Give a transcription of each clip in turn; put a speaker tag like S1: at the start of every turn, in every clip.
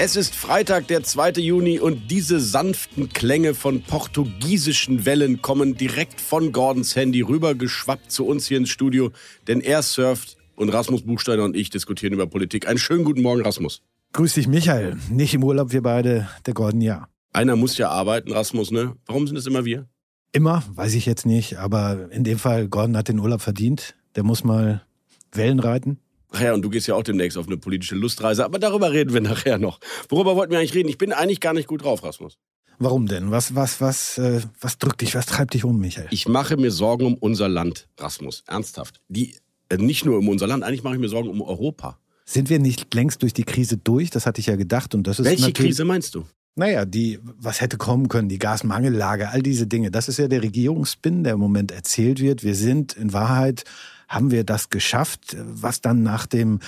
S1: Es ist Freitag, der 2. Juni und diese sanften Klänge von portugiesischen Wellen kommen direkt von Gordons Handy rübergeschwappt zu uns hier ins Studio, denn er surft und Rasmus Buchsteiner und ich diskutieren über Politik. Einen schönen guten Morgen, Rasmus.
S2: Grüß dich, Michael. Nicht im Urlaub, wir beide, der Gordon ja.
S1: Einer muss ja arbeiten, Rasmus, ne? Warum sind es immer wir?
S2: Immer, weiß ich jetzt nicht, aber in dem Fall, Gordon hat den Urlaub verdient. Der muss mal Wellen reiten.
S1: Ach ja, und du gehst ja auch demnächst auf eine politische Lustreise, aber darüber reden wir nachher noch. Worüber wollten wir eigentlich reden? Ich bin eigentlich gar nicht gut drauf, Rasmus.
S2: Warum denn? Was, was, was, äh, was drückt dich, was treibt dich um, Michael?
S1: Ich mache mir Sorgen um unser Land, Rasmus. Ernsthaft. Die, äh, nicht nur um unser Land, eigentlich mache ich mir Sorgen um Europa.
S2: Sind wir nicht längst durch die Krise durch? Das hatte ich ja gedacht. Und das ist
S1: Welche Krise meinst du?
S2: Naja, die, was hätte kommen können, die Gasmangellage, all diese Dinge. Das ist ja der Regierungsspin, der im Moment erzählt wird. Wir sind in Wahrheit haben wir das geschafft, was dann nach dem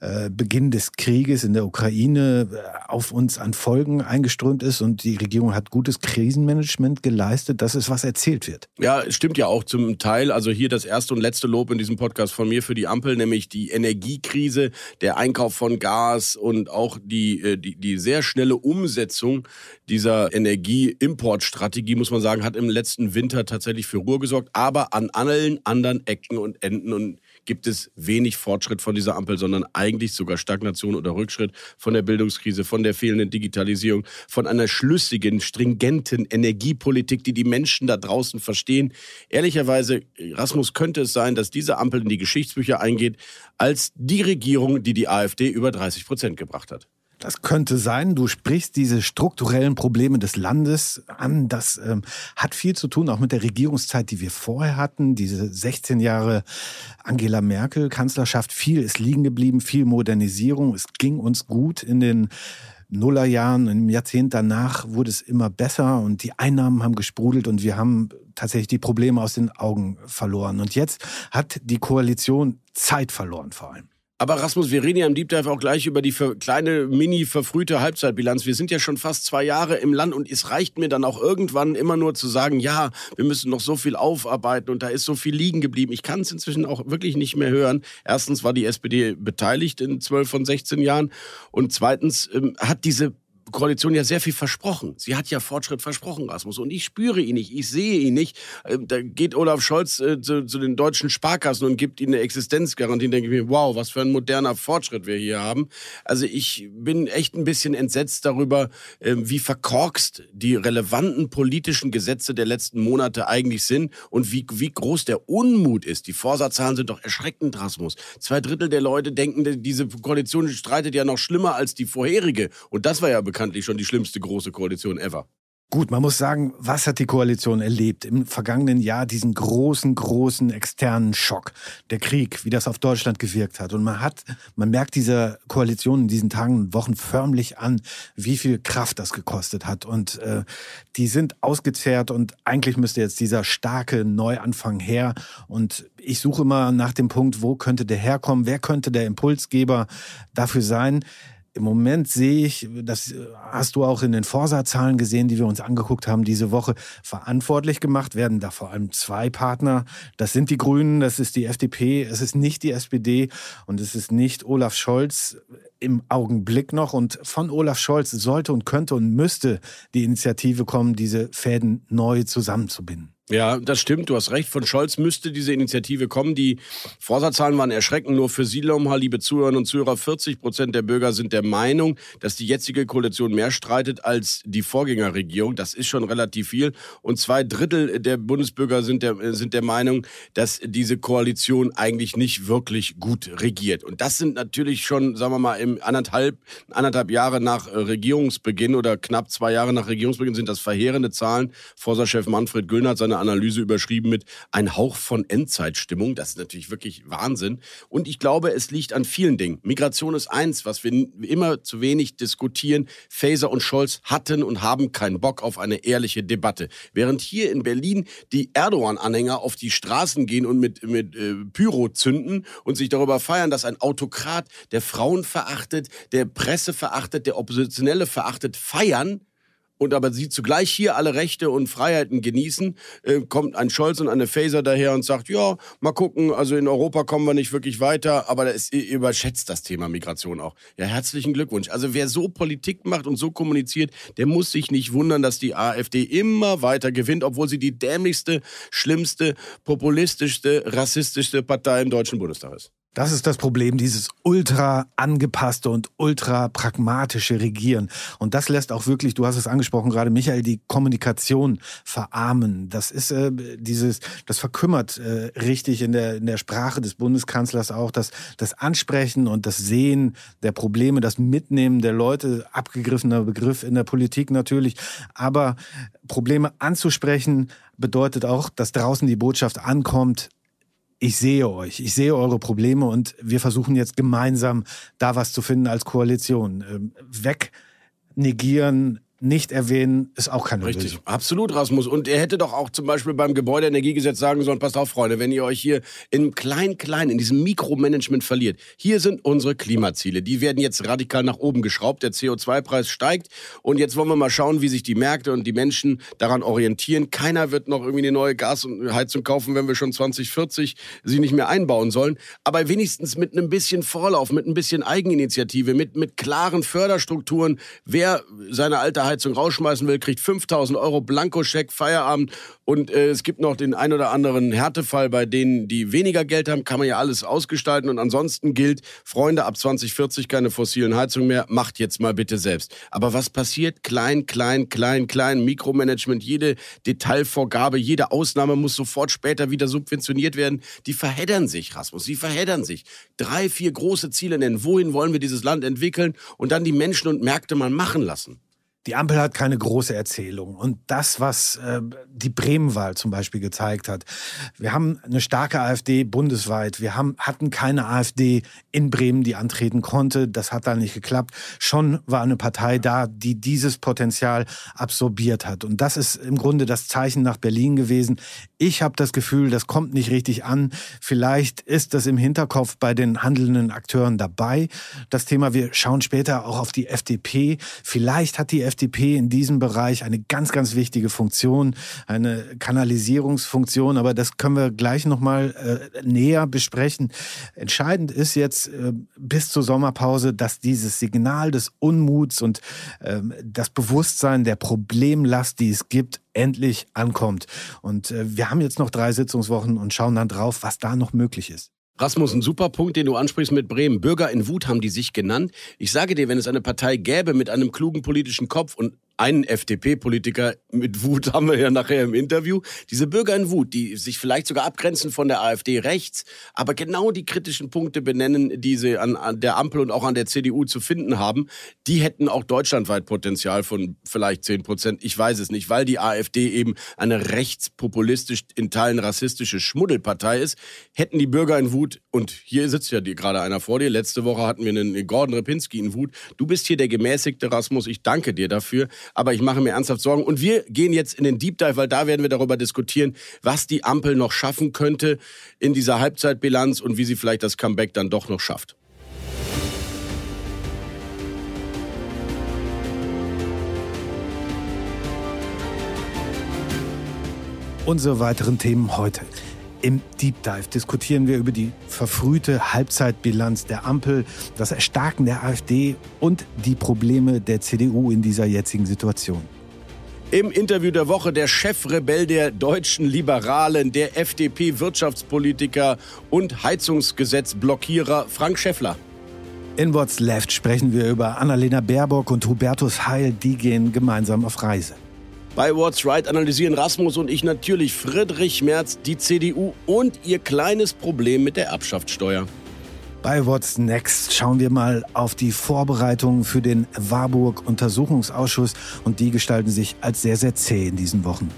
S2: äh, Beginn des Krieges in der Ukraine äh, auf uns an Folgen eingeströmt ist und die Regierung hat gutes Krisenmanagement geleistet. Das ist, was erzählt wird.
S1: Ja, stimmt ja auch zum Teil. Also hier das erste und letzte Lob in diesem Podcast von mir für die Ampel, nämlich die Energiekrise, der Einkauf von Gas und auch die, äh, die, die sehr schnelle Umsetzung dieser Energieimportstrategie, muss man sagen, hat im letzten Winter tatsächlich für Ruhe gesorgt. Aber an allen anderen Ecken und Enden Enden und gibt es wenig Fortschritt von dieser Ampel, sondern eigentlich sogar Stagnation oder Rückschritt von der Bildungskrise, von der fehlenden Digitalisierung, von einer schlüssigen, stringenten Energiepolitik, die die Menschen da draußen verstehen. Ehrlicherweise, Rasmus, könnte es sein, dass diese Ampel in die Geschichtsbücher eingeht als die Regierung, die die AfD über 30 Prozent gebracht hat.
S2: Das könnte sein. Du sprichst diese strukturellen Probleme des Landes an. Das ähm, hat viel zu tun auch mit der Regierungszeit, die wir vorher hatten. Diese 16 Jahre Angela Merkel Kanzlerschaft. Viel ist liegen geblieben, viel Modernisierung. Es ging uns gut in den Nullerjahren, im Jahrzehnt danach wurde es immer besser und die Einnahmen haben gesprudelt und wir haben tatsächlich die Probleme aus den Augen verloren. Und jetzt hat die Koalition Zeit verloren vor allem.
S1: Aber Rasmus, wir reden ja im Deep Dive auch gleich über die kleine, mini verfrühte Halbzeitbilanz. Wir sind ja schon fast zwei Jahre im Land und es reicht mir dann auch irgendwann immer nur zu sagen, ja, wir müssen noch so viel aufarbeiten und da ist so viel liegen geblieben. Ich kann es inzwischen auch wirklich nicht mehr hören. Erstens war die SPD beteiligt in zwölf von 16 Jahren und zweitens ähm, hat diese Koalition ja sehr viel versprochen. Sie hat ja Fortschritt versprochen, Rasmus. Und ich spüre ihn nicht, ich sehe ihn nicht. Ähm, da geht Olaf Scholz äh, zu, zu, den deutschen Sparkassen und gibt ihnen eine Existenzgarantie. Denke ich mir, wow, was für ein moderner Fortschritt wir hier haben. Also ich bin echt ein bisschen entsetzt darüber, äh, wie verkorkst die relevanten politischen Gesetze der letzten Monate eigentlich sind und wie, wie groß der Unmut ist. Die Vorsatzzahlen sind doch erschreckend, Rasmus. Zwei Drittel der Leute denken, diese Koalition streitet ja noch schlimmer als die vorherige. Und das war ja bekannt bekanntlich schon die schlimmste große Koalition ever.
S2: Gut, man muss sagen, was hat die Koalition erlebt? Im vergangenen Jahr diesen großen, großen externen Schock. Der Krieg, wie das auf Deutschland gewirkt hat. Und man hat, man merkt dieser Koalition in diesen Tagen und Wochen förmlich an, wie viel Kraft das gekostet hat. Und äh, die sind ausgezehrt und eigentlich müsste jetzt dieser starke Neuanfang her. Und ich suche immer nach dem Punkt, wo könnte der herkommen? Wer könnte der Impulsgeber dafür sein? Im Moment sehe ich, das hast du auch in den Forsa-Zahlen gesehen, die wir uns angeguckt haben diese Woche, verantwortlich gemacht werden da vor allem zwei Partner. Das sind die Grünen, das ist die FDP, es ist nicht die SPD und es ist nicht Olaf Scholz im Augenblick noch. Und von Olaf Scholz sollte und könnte und müsste die Initiative kommen, diese Fäden neu zusammenzubinden.
S1: Ja, das stimmt, du hast recht. Von Scholz müsste diese Initiative kommen. Die Vorsatzzahlen waren erschreckend. Nur für Sie, liebe Zuhörerinnen und Zuhörer, 40 Prozent der Bürger sind der Meinung, dass die jetzige Koalition mehr streitet als die Vorgängerregierung. Das ist schon relativ viel. Und zwei Drittel der Bundesbürger sind der, sind der Meinung, dass diese Koalition eigentlich nicht wirklich gut regiert. Und das sind natürlich schon, sagen wir mal, im anderthalb, anderthalb Jahre nach Regierungsbeginn oder knapp zwei Jahre nach Regierungsbeginn sind das verheerende Zahlen. Forsa-Chef Manfred Göhner hat seine Analyse überschrieben mit ein Hauch von Endzeitstimmung. Das ist natürlich wirklich Wahnsinn. Und ich glaube, es liegt an vielen Dingen. Migration ist eins, was wir immer zu wenig diskutieren. Faeser und Scholz hatten und haben keinen Bock auf eine ehrliche Debatte. Während hier in Berlin die Erdogan-Anhänger auf die Straßen gehen und mit, mit äh, Pyro zünden und sich darüber feiern, dass ein Autokrat, der Frauen verachtet, der Presse verachtet, der Oppositionelle verachtet, feiern, und aber sie zugleich hier alle Rechte und Freiheiten genießen, äh, kommt ein Scholz und eine Faser daher und sagt, ja, mal gucken, also in Europa kommen wir nicht wirklich weiter, aber das überschätzt das Thema Migration auch. Ja, herzlichen Glückwunsch. Also wer so Politik macht und so kommuniziert, der muss sich nicht wundern, dass die AfD immer weiter gewinnt, obwohl sie die dämlichste, schlimmste, populistischste, rassistischste Partei im Deutschen Bundestag ist.
S2: Das ist das Problem, dieses ultra angepasste und ultra pragmatische Regieren. Und das lässt auch wirklich, du hast es angesprochen gerade, Michael, die Kommunikation verarmen. Das ist äh, dieses, das verkümmert äh, richtig in der, in der Sprache des Bundeskanzlers auch, das, das Ansprechen und das Sehen der Probleme, das Mitnehmen der Leute, abgegriffener Begriff in der Politik natürlich. Aber Probleme anzusprechen bedeutet auch, dass draußen die Botschaft ankommt, ich sehe euch, ich sehe eure Probleme und wir versuchen jetzt gemeinsam da was zu finden als Koalition. Ähm, weg negieren, nicht erwähnen, ist auch keine
S1: Richtig,
S2: Lösung.
S1: absolut, Rasmus. Und er hätte doch auch zum Beispiel beim Gebäudeenergiegesetz sagen sollen, passt auf, Freunde, wenn ihr euch hier in Klein-Klein, in diesem Mikromanagement verliert, hier sind unsere Klimaziele. Die werden jetzt radikal nach oben geschraubt, der CO2-Preis steigt und jetzt wollen wir mal schauen, wie sich die Märkte und die Menschen daran orientieren. Keiner wird noch irgendwie eine neue Gasheizung kaufen, wenn wir schon 2040 sie nicht mehr einbauen sollen. Aber wenigstens mit einem bisschen Vorlauf, mit ein bisschen Eigeninitiative, mit, mit klaren Förderstrukturen, wer seine alte Heizung rausschmeißen will, kriegt 5000 Euro Blankoscheck, Feierabend. Und äh, es gibt noch den ein oder anderen Härtefall bei denen, die weniger Geld haben, kann man ja alles ausgestalten. Und ansonsten gilt, Freunde, ab 2040 keine fossilen Heizungen mehr, macht jetzt mal bitte selbst. Aber was passiert? Klein, klein, klein, klein, Mikromanagement, jede Detailvorgabe, jede Ausnahme muss sofort später wieder subventioniert werden. Die verheddern sich, Rasmus, sie verheddern sich. Drei, vier große Ziele nennen. Wohin wollen wir dieses Land entwickeln? Und dann die Menschen und Märkte mal machen lassen.
S2: Die Ampel hat keine große Erzählung. Und das, was äh, die Bremenwahl zum Beispiel gezeigt hat, wir haben eine starke AfD bundesweit. Wir haben, hatten keine AfD in Bremen, die antreten konnte. Das hat da nicht geklappt. Schon war eine Partei da, die dieses Potenzial absorbiert hat. Und das ist im Grunde das Zeichen nach Berlin gewesen. Ich habe das Gefühl, das kommt nicht richtig an. Vielleicht ist das im Hinterkopf bei den handelnden Akteuren dabei. Das Thema, wir schauen später auch auf die FDP. Vielleicht hat die FDP in diesem Bereich eine ganz, ganz wichtige Funktion, eine Kanalisierungsfunktion, aber das können wir gleich nochmal äh, näher besprechen. Entscheidend ist jetzt äh, bis zur Sommerpause, dass dieses Signal des Unmuts und äh, das Bewusstsein der Problemlast, die es gibt, endlich ankommt. Und äh, wir haben jetzt noch drei Sitzungswochen und schauen dann drauf, was da noch möglich ist.
S1: Rasmus, ein super Punkt, den du ansprichst mit Bremen. Bürger in Wut haben die sich genannt. Ich sage dir, wenn es eine Partei gäbe mit einem klugen politischen Kopf und einen FDP-Politiker mit Wut haben wir ja nachher im Interview. Diese Bürger in Wut, die sich vielleicht sogar abgrenzen von der AfD rechts, aber genau die kritischen Punkte benennen, die sie an, an der Ampel und auch an der CDU zu finden haben, die hätten auch deutschlandweit Potenzial von vielleicht 10 Prozent. Ich weiß es nicht, weil die AfD eben eine rechtspopulistisch, in Teilen rassistische Schmuddelpartei ist, hätten die Bürger in Wut, und hier sitzt ja gerade einer vor dir, letzte Woche hatten wir einen Gordon Repinski in Wut, du bist hier der gemäßigte Rasmus, ich danke dir dafür aber ich mache mir ernsthaft Sorgen. Und wir gehen jetzt in den Deep Dive, weil da werden wir darüber diskutieren, was die Ampel noch schaffen könnte in dieser Halbzeitbilanz und wie sie vielleicht das Comeback dann doch noch schafft.
S2: Unsere weiteren Themen heute. Im Deep Dive diskutieren wir über die verfrühte Halbzeitbilanz der Ampel, das Erstarken der AfD und die Probleme der CDU in dieser jetzigen Situation.
S1: Im Interview der Woche der Chefrebell der deutschen Liberalen, der FDP-Wirtschaftspolitiker und Heizungsgesetzblockierer Frank Schäffler.
S2: In What's Left sprechen wir über Annalena Baerbock und Hubertus Heil, die gehen gemeinsam auf Reise.
S1: Bei What's Right analysieren Rasmus und ich natürlich Friedrich Merz, die CDU und ihr kleines Problem mit der Erbschaftssteuer.
S2: Bei What's Next schauen wir mal auf die Vorbereitungen für den Warburg-Untersuchungsausschuss und die gestalten sich als sehr, sehr zäh in diesen Wochen.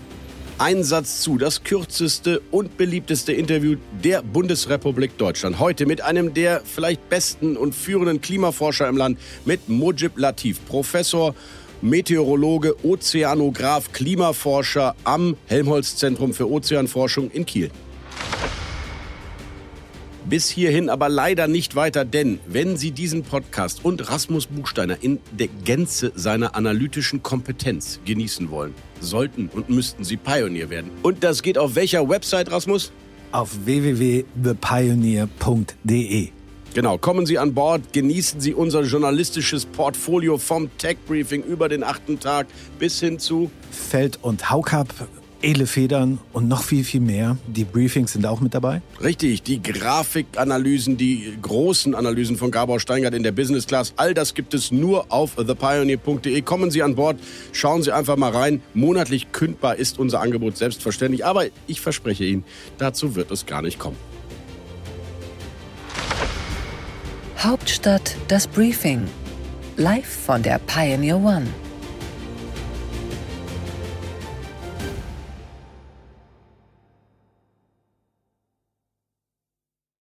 S1: Ein Satz zu, das kürzeste und beliebteste Interview der Bundesrepublik Deutschland. Heute mit einem der vielleicht besten und führenden Klimaforscher im Land, mit Mujib Latif, Professor, Meteorologe, Ozeanograf, Klimaforscher am Helmholtz-Zentrum für Ozeanforschung in Kiel. Bis hierhin aber leider nicht weiter, denn wenn Sie diesen Podcast und Rasmus Buchsteiner in der Gänze seiner analytischen Kompetenz genießen wollen, sollten und müssten Sie Pioneer werden. Und das geht auf welcher Website, Rasmus?
S2: Auf www.thepioneer.de.
S1: Genau, kommen Sie an Bord, genießen Sie unser journalistisches Portfolio vom Tech Briefing über den achten Tag bis hin zu
S2: Feld- und Haukap edle Federn und noch viel, viel mehr. Die Briefings sind auch mit dabei.
S1: Richtig, die Grafikanalysen, die großen Analysen von Gabor Steingart in der Business Class, all das gibt es nur auf thepioneer.de. Kommen Sie an Bord, schauen Sie einfach mal rein. Monatlich kündbar ist unser Angebot selbstverständlich, aber ich verspreche Ihnen, dazu wird es gar nicht kommen.
S3: Hauptstadt das Briefing. Live von der Pioneer One.